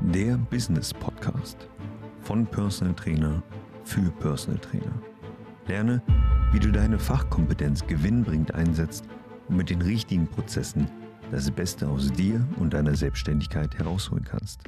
Der Business Podcast von Personal Trainer für Personal Trainer. Lerne, wie du deine Fachkompetenz gewinnbringend einsetzt und mit den richtigen Prozessen das Beste aus dir und deiner Selbstständigkeit herausholen kannst.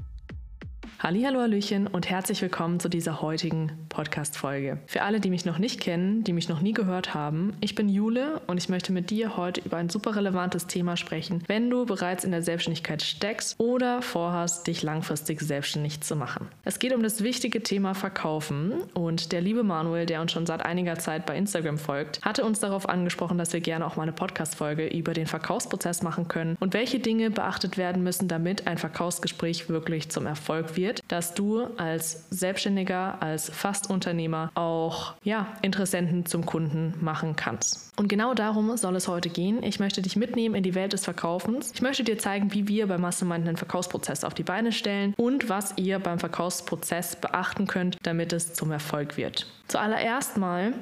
Hallo, Hallöchen und herzlich willkommen zu dieser heutigen Podcast-Folge. Für alle, die mich noch nicht kennen, die mich noch nie gehört haben, ich bin Jule und ich möchte mit dir heute über ein super relevantes Thema sprechen, wenn du bereits in der Selbstständigkeit steckst oder vorhast, dich langfristig selbstständig zu machen. Es geht um das wichtige Thema Verkaufen und der liebe Manuel, der uns schon seit einiger Zeit bei Instagram folgt, hatte uns darauf angesprochen, dass wir gerne auch mal eine Podcast-Folge über den Verkaufsprozess machen können und welche Dinge beachtet werden müssen, damit ein Verkaufsgespräch wirklich zum Erfolg wird wird, dass du als Selbstständiger, als Fastunternehmer auch ja, Interessenten zum Kunden machen kannst. Und genau darum soll es heute gehen. Ich möchte dich mitnehmen in die Welt des Verkaufens. Ich möchte dir zeigen, wie wir bei Mastermind einen Verkaufsprozess auf die Beine stellen und was ihr beim Verkaufsprozess beachten könnt, damit es zum Erfolg wird. Zuallererst mal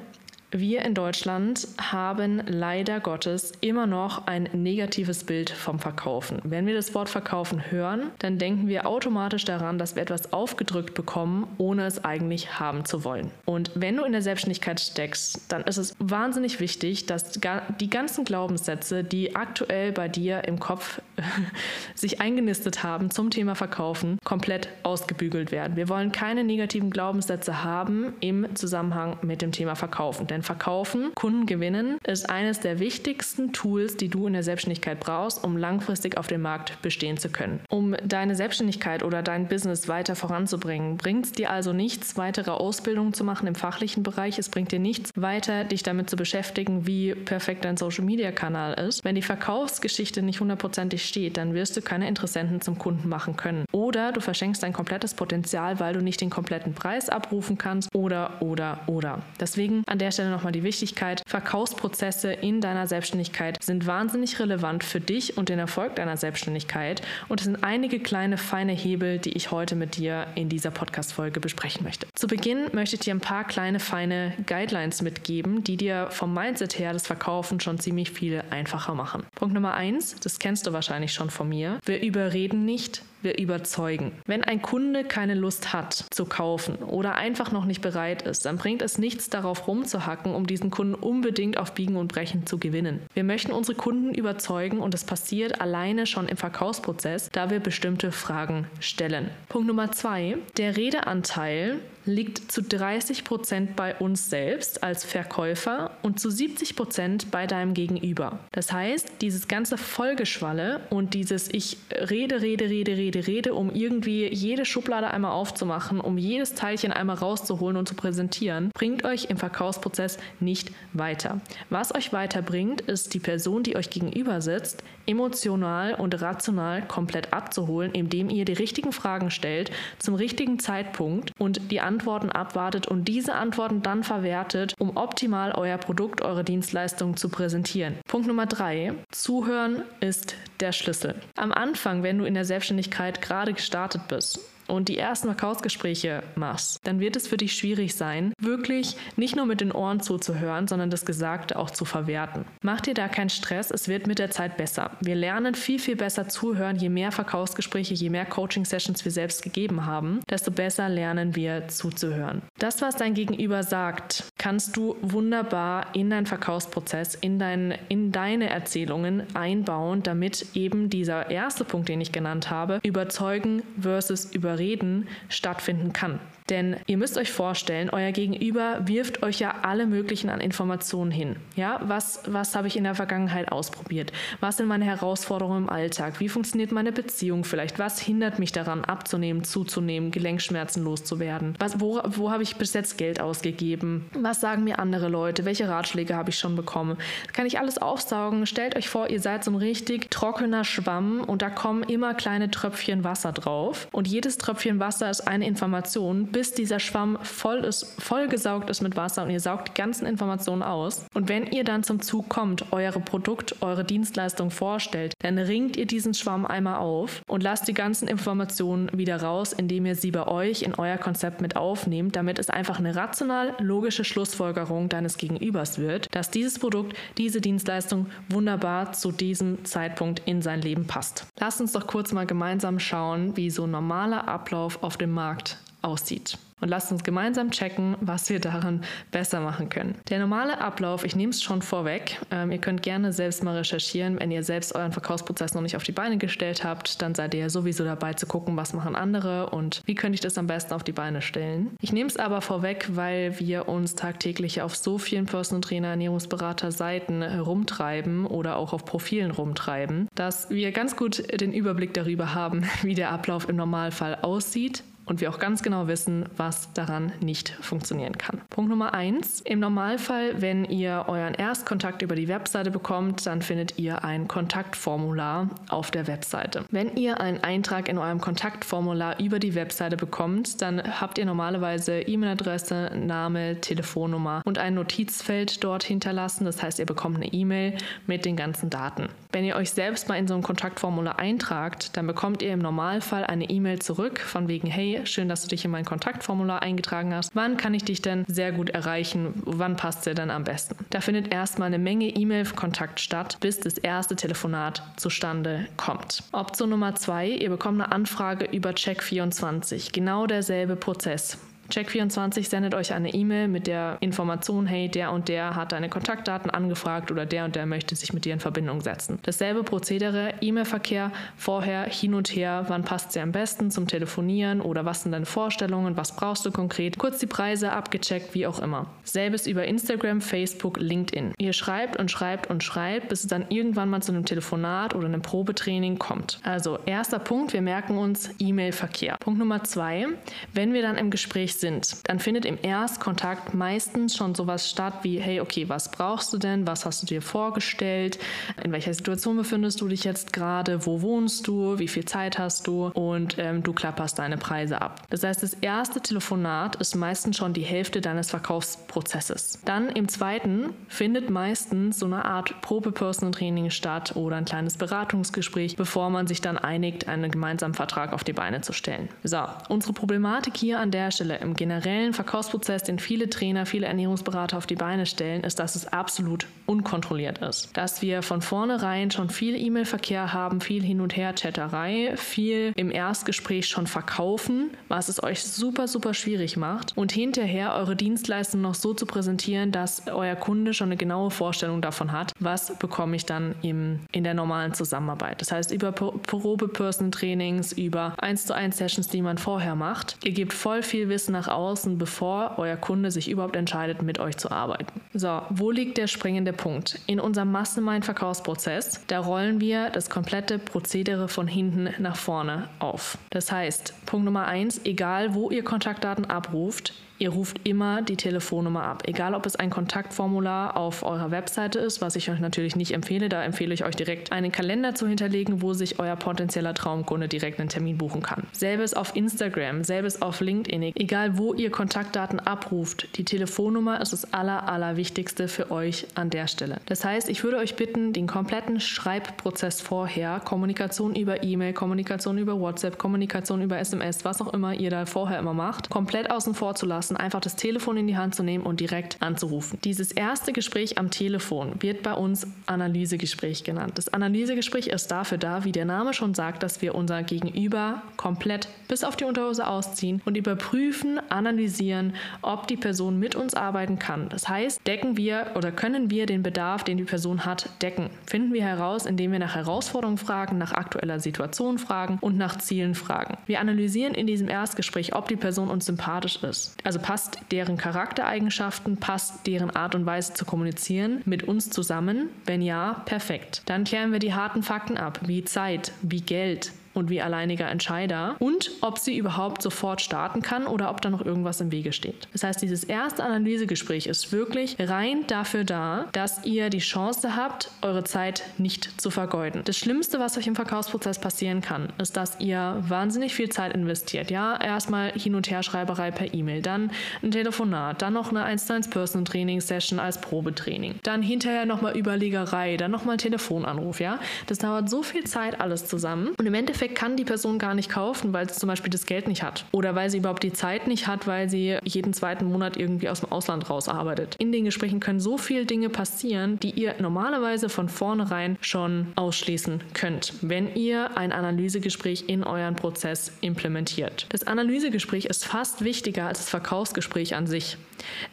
wir in Deutschland haben leider Gottes immer noch ein negatives Bild vom Verkaufen. Wenn wir das Wort Verkaufen hören, dann denken wir automatisch daran, dass wir etwas aufgedrückt bekommen, ohne es eigentlich haben zu wollen. Und wenn du in der Selbstständigkeit steckst, dann ist es wahnsinnig wichtig, dass die ganzen Glaubenssätze, die aktuell bei dir im Kopf sich eingenistet haben zum Thema Verkaufen, komplett ausgebügelt werden. Wir wollen keine negativen Glaubenssätze haben im Zusammenhang mit dem Thema Verkaufen. Denn Verkaufen, Kunden gewinnen, ist eines der wichtigsten Tools, die du in der Selbstständigkeit brauchst, um langfristig auf dem Markt bestehen zu können. Um deine Selbstständigkeit oder dein Business weiter voranzubringen, bringt es dir also nichts, weitere Ausbildungen zu machen im fachlichen Bereich. Es bringt dir nichts, weiter dich damit zu beschäftigen, wie perfekt dein Social-Media-Kanal ist. Wenn die Verkaufsgeschichte nicht hundertprozentig steht, dann wirst du keine Interessenten zum Kunden machen können. Oder du verschenkst dein komplettes Potenzial, weil du nicht den kompletten Preis abrufen kannst. Oder, oder, oder. Deswegen an der Stelle nochmal die Wichtigkeit, Verkaufsprozesse in deiner Selbstständigkeit sind wahnsinnig relevant für dich und den Erfolg deiner Selbstständigkeit. Und es sind einige kleine, feine Hebel, die ich heute mit dir in dieser Podcast-Folge besprechen möchte. Zu Beginn möchte ich dir ein paar kleine, feine Guidelines mitgeben, die dir vom Mindset her das Verkaufen schon ziemlich viel einfacher machen. Punkt Nummer eins, das kennst du wahrscheinlich schon von mir. Wir überreden nicht, wir überzeugen. Wenn ein Kunde keine Lust hat zu kaufen oder einfach noch nicht bereit ist, dann bringt es nichts darauf rumzuhacken, um diesen Kunden unbedingt auf Biegen und Brechen zu gewinnen. Wir möchten unsere Kunden überzeugen und das passiert alleine schon im Verkaufsprozess, da wir bestimmte Fragen stellen. Punkt Nummer zwei, der Redeanteil liegt zu 30 Prozent bei uns selbst als Verkäufer und zu 70 Prozent bei deinem Gegenüber. Das heißt, dieses ganze Folgeschwalle und dieses Ich rede, rede, rede, rede, rede, um irgendwie jede Schublade einmal aufzumachen, um jedes Teilchen einmal rauszuholen und zu präsentieren, bringt euch im Verkaufsprozess nicht weiter. Was euch weiterbringt, ist die Person, die euch gegenüber sitzt, emotional und rational komplett abzuholen, indem ihr die richtigen Fragen stellt zum richtigen Zeitpunkt und die Antworten abwartet und diese Antworten dann verwertet, um optimal euer Produkt, eure Dienstleistung zu präsentieren. Punkt Nummer drei. Zuhören ist der Schlüssel. Am Anfang, wenn du in der Selbstständigkeit gerade gestartet bist und die ersten Verkaufsgespräche machst, dann wird es für dich schwierig sein, wirklich nicht nur mit den Ohren zuzuhören, sondern das Gesagte auch zu verwerten. Mach dir da keinen Stress, es wird mit der Zeit besser. Wir lernen viel, viel besser zuhören, je mehr Verkaufsgespräche, je mehr Coaching-Sessions wir selbst gegeben haben, desto besser lernen wir zuzuhören. Das, was dein Gegenüber sagt, kannst du wunderbar in deinen Verkaufsprozess, in, dein, in deine Erzählungen einbauen, damit eben dieser erste Punkt, den ich genannt habe, überzeugen versus überreden Reden stattfinden kann. Denn ihr müsst euch vorstellen, euer Gegenüber wirft euch ja alle möglichen an Informationen hin. Ja, was, was habe ich in der Vergangenheit ausprobiert? Was sind meine Herausforderungen im Alltag? Wie funktioniert meine Beziehung vielleicht? Was hindert mich daran, abzunehmen, zuzunehmen, Gelenkschmerzen loszuwerden? Was, wo, wo habe ich bis jetzt Geld ausgegeben? Was sagen mir andere Leute? Welche Ratschläge habe ich schon bekommen? kann ich alles aufsaugen. Stellt euch vor, ihr seid so ein richtig trockener Schwamm und da kommen immer kleine Tröpfchen Wasser drauf. Und jedes Tröpfchen Wasser ist eine Information, bis dieser Schwamm voll ist, vollgesaugt ist mit Wasser und ihr saugt die ganzen Informationen aus. Und wenn ihr dann zum Zug kommt, eure Produkt, eure Dienstleistung vorstellt, dann ringt ihr diesen Schwamm einmal auf und lasst die ganzen Informationen wieder raus, indem ihr sie bei euch in euer Konzept mit aufnehmt, damit es einfach eine rational logische Schlussfolgerung deines Gegenübers wird, dass dieses Produkt, diese Dienstleistung wunderbar zu diesem Zeitpunkt in sein Leben passt. Lasst uns doch kurz mal gemeinsam schauen, wie so ein normaler Ablauf auf dem Markt aussieht und lasst uns gemeinsam checken, was wir daran besser machen können. Der normale Ablauf, ich nehme es schon vorweg, ähm, ihr könnt gerne selbst mal recherchieren, wenn ihr selbst euren Verkaufsprozess noch nicht auf die Beine gestellt habt, dann seid ihr ja sowieso dabei zu gucken, was machen andere und wie könnte ich das am besten auf die Beine stellen. Ich nehme es aber vorweg, weil wir uns tagtäglich auf so vielen Personal Trainer, Ernährungsberater Seiten herumtreiben oder auch auf Profilen rumtreiben, dass wir ganz gut den Überblick darüber haben, wie der Ablauf im Normalfall aussieht und wir auch ganz genau wissen, was daran nicht funktionieren kann. Punkt Nummer eins: Im Normalfall, wenn ihr euren Erstkontakt über die Webseite bekommt, dann findet ihr ein Kontaktformular auf der Webseite. Wenn ihr einen Eintrag in eurem Kontaktformular über die Webseite bekommt, dann habt ihr normalerweise E-Mail-Adresse, Name, Telefonnummer und ein Notizfeld dort hinterlassen. Das heißt, ihr bekommt eine E-Mail mit den ganzen Daten. Wenn ihr euch selbst mal in so ein Kontaktformular eintragt, dann bekommt ihr im Normalfall eine E-Mail zurück von wegen, hey, schön, dass du dich in mein Kontaktformular eingetragen hast. Wann kann ich dich denn sehr gut erreichen? Wann passt dir denn am besten? Da findet erstmal eine Menge E-Mail-Kontakt statt, bis das erste Telefonat zustande kommt. Option Nummer zwei, ihr bekommt eine Anfrage über Check24. Genau derselbe Prozess. Check24 sendet euch eine E-Mail mit der Information, hey, der und der hat deine Kontaktdaten angefragt oder der und der möchte sich mit dir in Verbindung setzen. Dasselbe Prozedere, E-Mail-Verkehr, vorher hin und her, wann passt sie am besten zum Telefonieren oder was sind deine Vorstellungen, was brauchst du konkret, kurz die Preise abgecheckt, wie auch immer. Selbes über Instagram, Facebook, LinkedIn. Ihr schreibt und schreibt und schreibt, bis es dann irgendwann mal zu einem Telefonat oder einem Probetraining kommt. Also erster Punkt, wir merken uns E-Mail-Verkehr. Punkt Nummer zwei, wenn wir dann im Gespräch sind, dann findet im Erstkontakt meistens schon sowas statt wie, hey, okay, was brauchst du denn? Was hast du dir vorgestellt? In welcher Situation befindest du dich jetzt gerade? Wo wohnst du? Wie viel Zeit hast du? Und ähm, du klapperst deine Preise ab. Das heißt, das erste Telefonat ist meistens schon die Hälfte deines Verkaufsprozesses. Dann im zweiten findet meistens so eine Art Probe-Personal-Training statt oder ein kleines Beratungsgespräch, bevor man sich dann einigt, einen gemeinsamen Vertrag auf die Beine zu stellen. So, unsere Problematik hier an der Stelle im im generellen Verkaufsprozess, den viele Trainer, viele Ernährungsberater auf die Beine stellen, ist, dass es absolut unkontrolliert ist. Dass wir von vornherein schon viel E-Mail-Verkehr haben, viel Hin- und Her-Chatterei, viel im Erstgespräch schon verkaufen, was es euch super, super schwierig macht und hinterher eure Dienstleistung noch so zu präsentieren, dass euer Kunde schon eine genaue Vorstellung davon hat, was bekomme ich dann im, in der normalen Zusammenarbeit. Das heißt, über Probe-Person-Trainings, über 1 zu 1 Sessions, die man vorher macht. Ihr gebt voll viel Wissen nach außen, bevor euer Kunde sich überhaupt entscheidet, mit euch zu arbeiten. So, wo liegt der springende Punkt? In unserem Mastermind-Verkaufsprozess, da rollen wir das komplette Prozedere von hinten nach vorne auf. Das heißt, Punkt Nummer eins, egal wo ihr Kontaktdaten abruft, Ihr ruft immer die Telefonnummer ab. Egal, ob es ein Kontaktformular auf eurer Webseite ist, was ich euch natürlich nicht empfehle. Da empfehle ich euch direkt einen Kalender zu hinterlegen, wo sich euer potenzieller Traumkunde direkt einen Termin buchen kann. Selbes auf Instagram, selbes auf LinkedIn. Egal, wo ihr Kontaktdaten abruft, die Telefonnummer ist das aller, allerwichtigste für euch an der Stelle. Das heißt, ich würde euch bitten, den kompletten Schreibprozess vorher, Kommunikation über E-Mail, Kommunikation über WhatsApp, Kommunikation über SMS, was auch immer ihr da vorher immer macht, komplett außen vor zu lassen lassen, einfach das Telefon in die Hand zu nehmen und direkt anzurufen. Dieses erste Gespräch am Telefon wird bei uns Analysegespräch genannt. Das Analysegespräch ist dafür da, wie der Name schon sagt, dass wir unser Gegenüber komplett bis auf die Unterhose ausziehen und überprüfen, analysieren, ob die Person mit uns arbeiten kann. Das heißt, decken wir oder können wir den Bedarf, den die Person hat, decken. Finden wir heraus, indem wir nach Herausforderungen fragen, nach aktueller Situation fragen und nach Zielen fragen. Wir analysieren in diesem Erstgespräch, ob die Person uns sympathisch ist. Also also passt deren Charaktereigenschaften, passt deren Art und Weise zu kommunizieren mit uns zusammen? Wenn ja, perfekt. Dann klären wir die harten Fakten ab, wie Zeit, wie Geld, und wie alleiniger Entscheider und ob sie überhaupt sofort starten kann oder ob da noch irgendwas im Wege steht. Das heißt, dieses erste Analysegespräch ist wirklich rein dafür da, dass ihr die Chance habt, eure Zeit nicht zu vergeuden. Das Schlimmste, was euch im Verkaufsprozess passieren kann, ist, dass ihr wahnsinnig viel Zeit investiert. Ja, erstmal Hin- und Herschreiberei per E-Mail, dann ein Telefonat, dann noch eine 1 zu 1 Personal Training Session als Probetraining, dann hinterher nochmal Überlegerei, dann nochmal Telefonanruf, ja. Das dauert so viel Zeit alles zusammen und im Endeffekt Endeffekt kann die Person gar nicht kaufen, weil sie zum Beispiel das Geld nicht hat oder weil sie überhaupt die Zeit nicht hat, weil sie jeden zweiten Monat irgendwie aus dem Ausland rausarbeitet. In den Gesprächen können so viele Dinge passieren, die ihr normalerweise von vornherein schon ausschließen könnt, wenn ihr ein Analysegespräch in euren Prozess implementiert. Das Analysegespräch ist fast wichtiger als das Verkaufsgespräch an sich.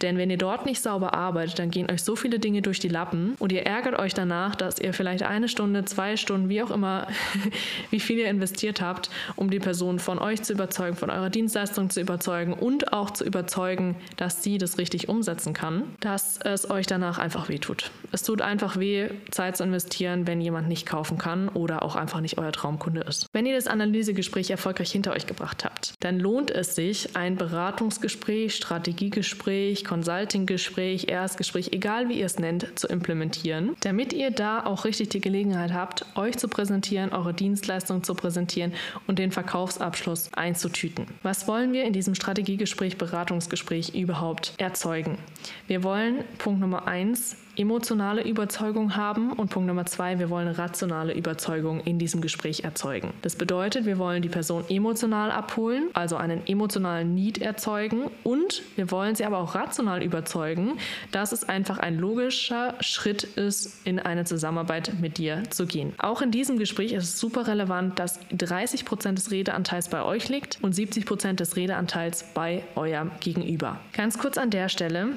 Denn wenn ihr dort nicht sauber arbeitet, dann gehen euch so viele Dinge durch die Lappen und ihr ärgert euch danach, dass ihr vielleicht eine Stunde, zwei Stunden, wie auch immer, wie viel ihr investiert habt, um die Person von euch zu überzeugen, von eurer Dienstleistung zu überzeugen und auch zu überzeugen, dass sie das richtig umsetzen kann, dass es euch danach einfach wehtut. Es tut einfach weh, Zeit zu investieren, wenn jemand nicht kaufen kann oder auch einfach nicht euer Traumkunde ist. Wenn ihr das Analysegespräch erfolgreich hinter euch gebracht habt, dann lohnt es sich, ein Beratungsgespräch, Strategiegespräch, Consultinggespräch, Erstgespräch, egal wie ihr es nennt, zu implementieren, damit ihr da auch richtig die Gelegenheit habt, euch zu präsentieren, eure Dienstleistung zu präsentieren und den Verkaufsabschluss einzutüten. Was wollen wir in diesem Strategiegespräch, Beratungsgespräch überhaupt erzeugen? Wir wollen Punkt Nummer eins emotionale Überzeugung haben und Punkt Nummer zwei, wir wollen rationale Überzeugung in diesem Gespräch erzeugen. Das bedeutet, wir wollen die Person emotional abholen, also einen emotionalen Need erzeugen und wir wollen sie aber auch rational überzeugen, dass es einfach ein logischer Schritt ist, in eine Zusammenarbeit mit dir zu gehen. Auch in diesem Gespräch ist es super relevant, dass 30 Prozent des Redeanteils bei euch liegt und 70 Prozent des Redeanteils bei eurem Gegenüber. Ganz kurz an der Stelle,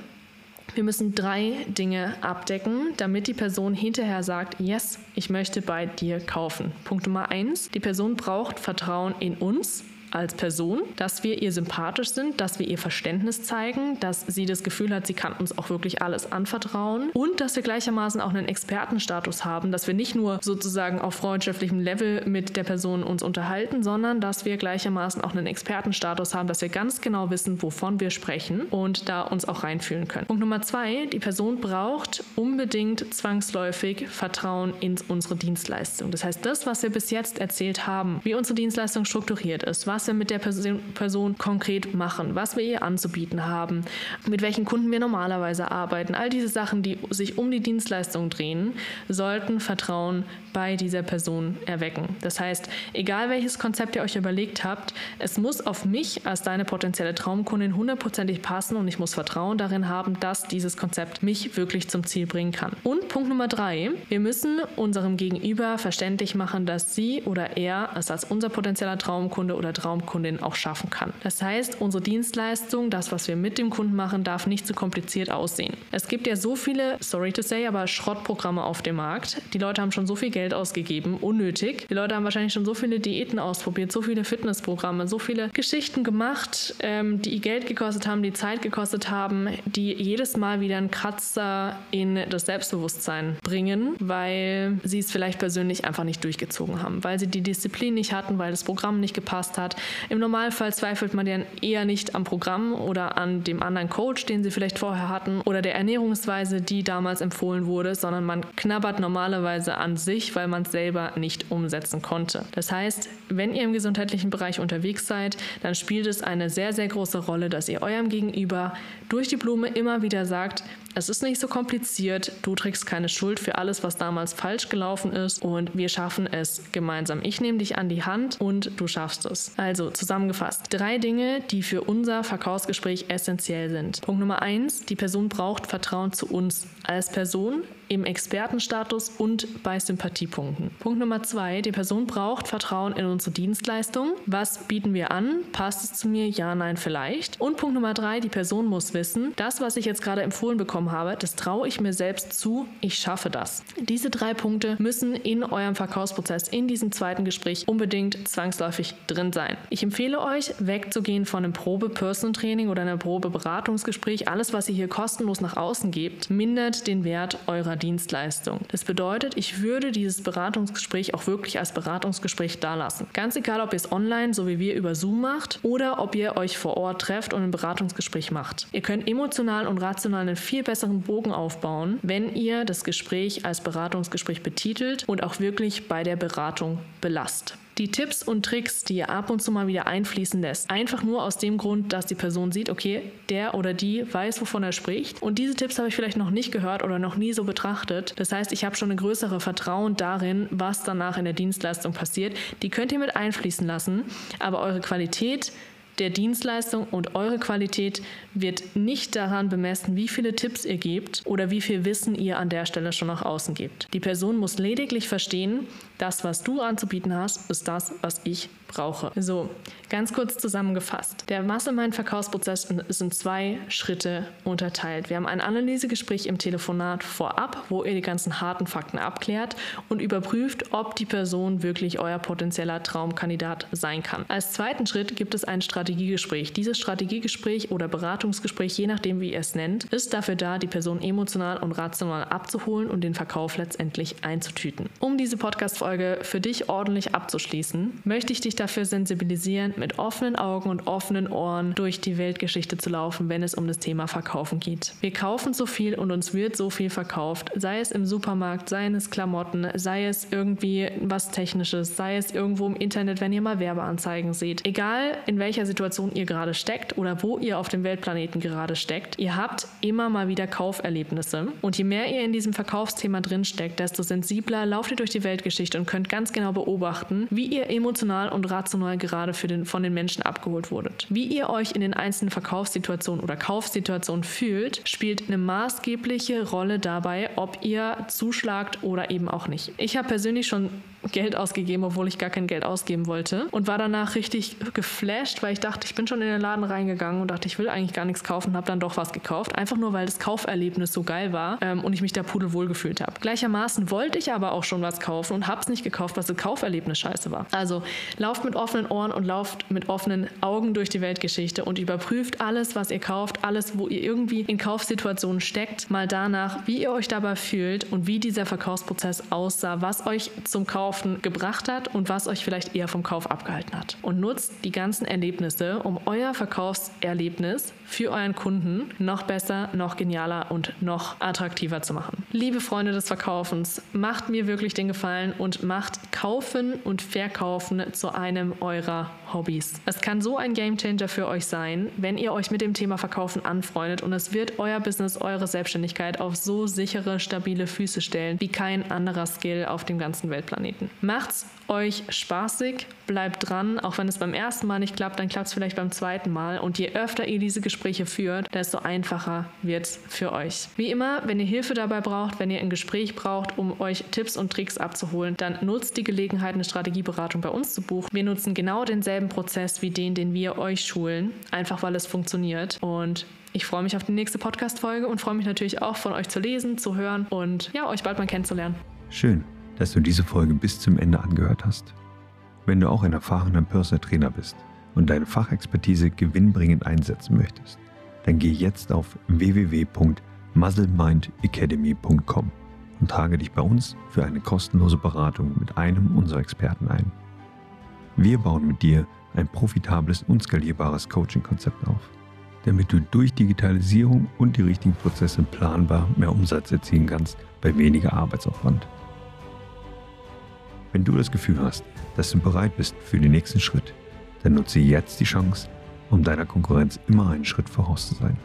wir müssen drei Dinge abdecken, damit die Person hinterher sagt, yes, ich möchte bei dir kaufen. Punkt Nummer eins, die Person braucht Vertrauen in uns als Person, dass wir ihr sympathisch sind, dass wir ihr Verständnis zeigen, dass sie das Gefühl hat, sie kann uns auch wirklich alles anvertrauen und dass wir gleichermaßen auch einen Expertenstatus haben, dass wir nicht nur sozusagen auf freundschaftlichem Level mit der Person uns unterhalten, sondern dass wir gleichermaßen auch einen Expertenstatus haben, dass wir ganz genau wissen, wovon wir sprechen und da uns auch reinfühlen können. Punkt Nummer zwei, die Person braucht unbedingt zwangsläufig Vertrauen in unsere Dienstleistung. Das heißt, das, was wir bis jetzt erzählt haben, wie unsere Dienstleistung strukturiert ist, was was wir mit der Person, Person konkret machen, was wir ihr anzubieten haben, mit welchen Kunden wir normalerweise arbeiten. All diese Sachen, die sich um die Dienstleistung drehen, sollten Vertrauen bei dieser Person erwecken. Das heißt, egal welches Konzept ihr euch überlegt habt, es muss auf mich als deine potenzielle Traumkundin hundertprozentig passen und ich muss Vertrauen darin haben, dass dieses Konzept mich wirklich zum Ziel bringen kann. Und Punkt Nummer drei, wir müssen unserem Gegenüber verständlich machen, dass sie oder er es als unser potenzieller Traumkunde oder Traumkunde Traumkundin auch schaffen kann. Das heißt, unsere Dienstleistung, das, was wir mit dem Kunden machen, darf nicht zu kompliziert aussehen. Es gibt ja so viele, sorry to say, aber Schrottprogramme auf dem Markt. Die Leute haben schon so viel Geld ausgegeben, unnötig. Die Leute haben wahrscheinlich schon so viele Diäten ausprobiert, so viele Fitnessprogramme, so viele Geschichten gemacht, ähm, die Geld gekostet haben, die Zeit gekostet haben, die jedes Mal wieder einen Kratzer in das Selbstbewusstsein bringen, weil sie es vielleicht persönlich einfach nicht durchgezogen haben, weil sie die Disziplin nicht hatten, weil das Programm nicht gepasst hat, im Normalfall zweifelt man dann eher nicht am Programm oder an dem anderen Coach, den sie vielleicht vorher hatten, oder der Ernährungsweise, die damals empfohlen wurde, sondern man knabbert normalerweise an sich, weil man es selber nicht umsetzen konnte. Das heißt, wenn ihr im gesundheitlichen Bereich unterwegs seid, dann spielt es eine sehr, sehr große Rolle, dass ihr eurem Gegenüber durch die Blume immer wieder sagt, es ist nicht so kompliziert, du trägst keine Schuld für alles, was damals falsch gelaufen ist und wir schaffen es gemeinsam. Ich nehme dich an die Hand und du schaffst es. Also zusammengefasst, drei Dinge, die für unser Verkaufsgespräch essentiell sind. Punkt Nummer eins, die Person braucht Vertrauen zu uns als Person, im Expertenstatus und bei Sympathiepunkten. Punkt Nummer zwei, die Person braucht Vertrauen in unsere Dienstleistung. Was bieten wir an? Passt es zu mir? Ja, nein, vielleicht. Und Punkt Nummer drei, die Person muss wissen, das, was ich jetzt gerade empfohlen bekommen habe, das traue ich mir selbst zu, ich schaffe das. Diese drei Punkte müssen in eurem Verkaufsprozess, in diesem zweiten Gespräch unbedingt zwangsläufig drin sein. Ich empfehle euch, wegzugehen von einem Probe-Person-Training oder einem Probe-Beratungsgespräch. Alles, was ihr hier kostenlos nach außen gebt, mindert den Wert eurer Dienstleistung. Das bedeutet, ich würde dieses Beratungsgespräch auch wirklich als Beratungsgespräch dalassen. Ganz egal, ob ihr es online, so wie wir über Zoom macht, oder ob ihr euch vor Ort trefft und ein Beratungsgespräch macht. Ihr könnt emotional und rational einen viel besseren Bogen aufbauen, wenn ihr das Gespräch als Beratungsgespräch betitelt und auch wirklich bei der Beratung belasst. Die Tipps und Tricks, die ihr ab und zu mal wieder einfließen lässt, einfach nur aus dem Grund, dass die Person sieht, okay, der oder die weiß, wovon er spricht. Und diese Tipps habe ich vielleicht noch nicht gehört oder noch nie so betrachtet. Das heißt, ich habe schon eine größere Vertrauen darin, was danach in der Dienstleistung passiert. Die könnt ihr mit einfließen lassen, aber eure Qualität der Dienstleistung und eure Qualität wird nicht daran bemessen, wie viele Tipps ihr gebt oder wie viel Wissen ihr an der Stelle schon nach außen gebt. Die Person muss lediglich verstehen, das, was du anzubieten hast, ist das, was ich brauche. So, ganz kurz zusammengefasst. Der Mastermind-Verkaufsprozess ist in zwei Schritte unterteilt. Wir haben ein Analysegespräch im Telefonat vorab, wo ihr die ganzen harten Fakten abklärt und überprüft, ob die Person wirklich euer potenzieller Traumkandidat sein kann. Als zweiten Schritt gibt es ein Strategiegespräch. Dieses Strategiegespräch oder Beratungsgespräch, je nachdem wie ihr es nennt, ist dafür da, die Person emotional und rational abzuholen und den Verkauf letztendlich einzutüten. Um diese Podcast-Folge Folge für dich ordentlich abzuschließen, möchte ich dich dafür sensibilisieren, mit offenen Augen und offenen Ohren durch die Weltgeschichte zu laufen, wenn es um das Thema Verkaufen geht. Wir kaufen so viel und uns wird so viel verkauft, sei es im Supermarkt, sei es Klamotten, sei es irgendwie was Technisches, sei es irgendwo im Internet, wenn ihr mal Werbeanzeigen seht. Egal in welcher Situation ihr gerade steckt oder wo ihr auf dem Weltplaneten gerade steckt, ihr habt immer mal wieder Kauferlebnisse. Und je mehr ihr in diesem Verkaufsthema drin steckt, desto sensibler lauft ihr durch die Weltgeschichte und könnt ganz genau beobachten, wie ihr emotional und rational gerade den, von den Menschen abgeholt wurdet. Wie ihr euch in den einzelnen Verkaufssituationen oder Kaufsituationen fühlt, spielt eine maßgebliche Rolle dabei, ob ihr zuschlagt oder eben auch nicht. Ich habe persönlich schon Geld ausgegeben, obwohl ich gar kein Geld ausgeben wollte. Und war danach richtig geflasht, weil ich dachte, ich bin schon in den Laden reingegangen und dachte, ich will eigentlich gar nichts kaufen, habe dann doch was gekauft. Einfach nur, weil das Kauferlebnis so geil war ähm, und ich mich da pudelwohl gefühlt habe. Gleichermaßen wollte ich aber auch schon was kaufen und habe es nicht gekauft, weil das Kauferlebnis scheiße war. Also lauft mit offenen Ohren und lauft mit offenen Augen durch die Weltgeschichte und überprüft alles, was ihr kauft, alles, wo ihr irgendwie in Kaufsituationen steckt, mal danach, wie ihr euch dabei fühlt und wie dieser Verkaufsprozess aussah, was euch zum Kauf Kaufen gebracht hat und was euch vielleicht eher vom Kauf abgehalten hat. Und nutzt die ganzen Erlebnisse, um euer Verkaufserlebnis für euren Kunden noch besser, noch genialer und noch attraktiver zu machen. Liebe Freunde des Verkaufens, macht mir wirklich den Gefallen und macht Kaufen und Verkaufen zu einem eurer Hobbys. Es kann so ein Gamechanger für euch sein, wenn ihr euch mit dem Thema Verkaufen anfreundet und es wird euer Business, eure Selbstständigkeit auf so sichere, stabile Füße stellen wie kein anderer Skill auf dem ganzen Weltplaneten. Macht's euch spaßig, bleibt dran, auch wenn es beim ersten Mal nicht klappt, dann klappt es vielleicht beim zweiten Mal und je öfter ihr diese Gespräche führt, desto einfacher wird es für euch. Wie immer, wenn ihr Hilfe dabei braucht, wenn ihr ein Gespräch braucht, um euch Tipps und Tricks abzuholen, dann nutzt die Gelegenheit, eine Strategieberatung bei uns zu buchen. Wir nutzen genau denselben Prozess wie den, den wir euch schulen, einfach weil es funktioniert und ich freue mich auf die nächste Podcast-Folge und freue mich natürlich auch von euch zu lesen, zu hören und ja, euch bald mal kennenzulernen. Schön dass du diese Folge bis zum Ende angehört hast. Wenn du auch ein erfahrener Personal Trainer bist und deine Fachexpertise gewinnbringend einsetzen möchtest, dann geh jetzt auf www.muzzlemindacademy.com und trage dich bei uns für eine kostenlose Beratung mit einem unserer Experten ein. Wir bauen mit dir ein profitables und skalierbares Coaching-Konzept auf, damit du durch Digitalisierung und die richtigen Prozesse planbar mehr Umsatz erzielen kannst bei weniger Arbeitsaufwand. Wenn du das Gefühl hast, dass du bereit bist für den nächsten Schritt, dann nutze jetzt die Chance, um deiner Konkurrenz immer einen Schritt voraus zu sein.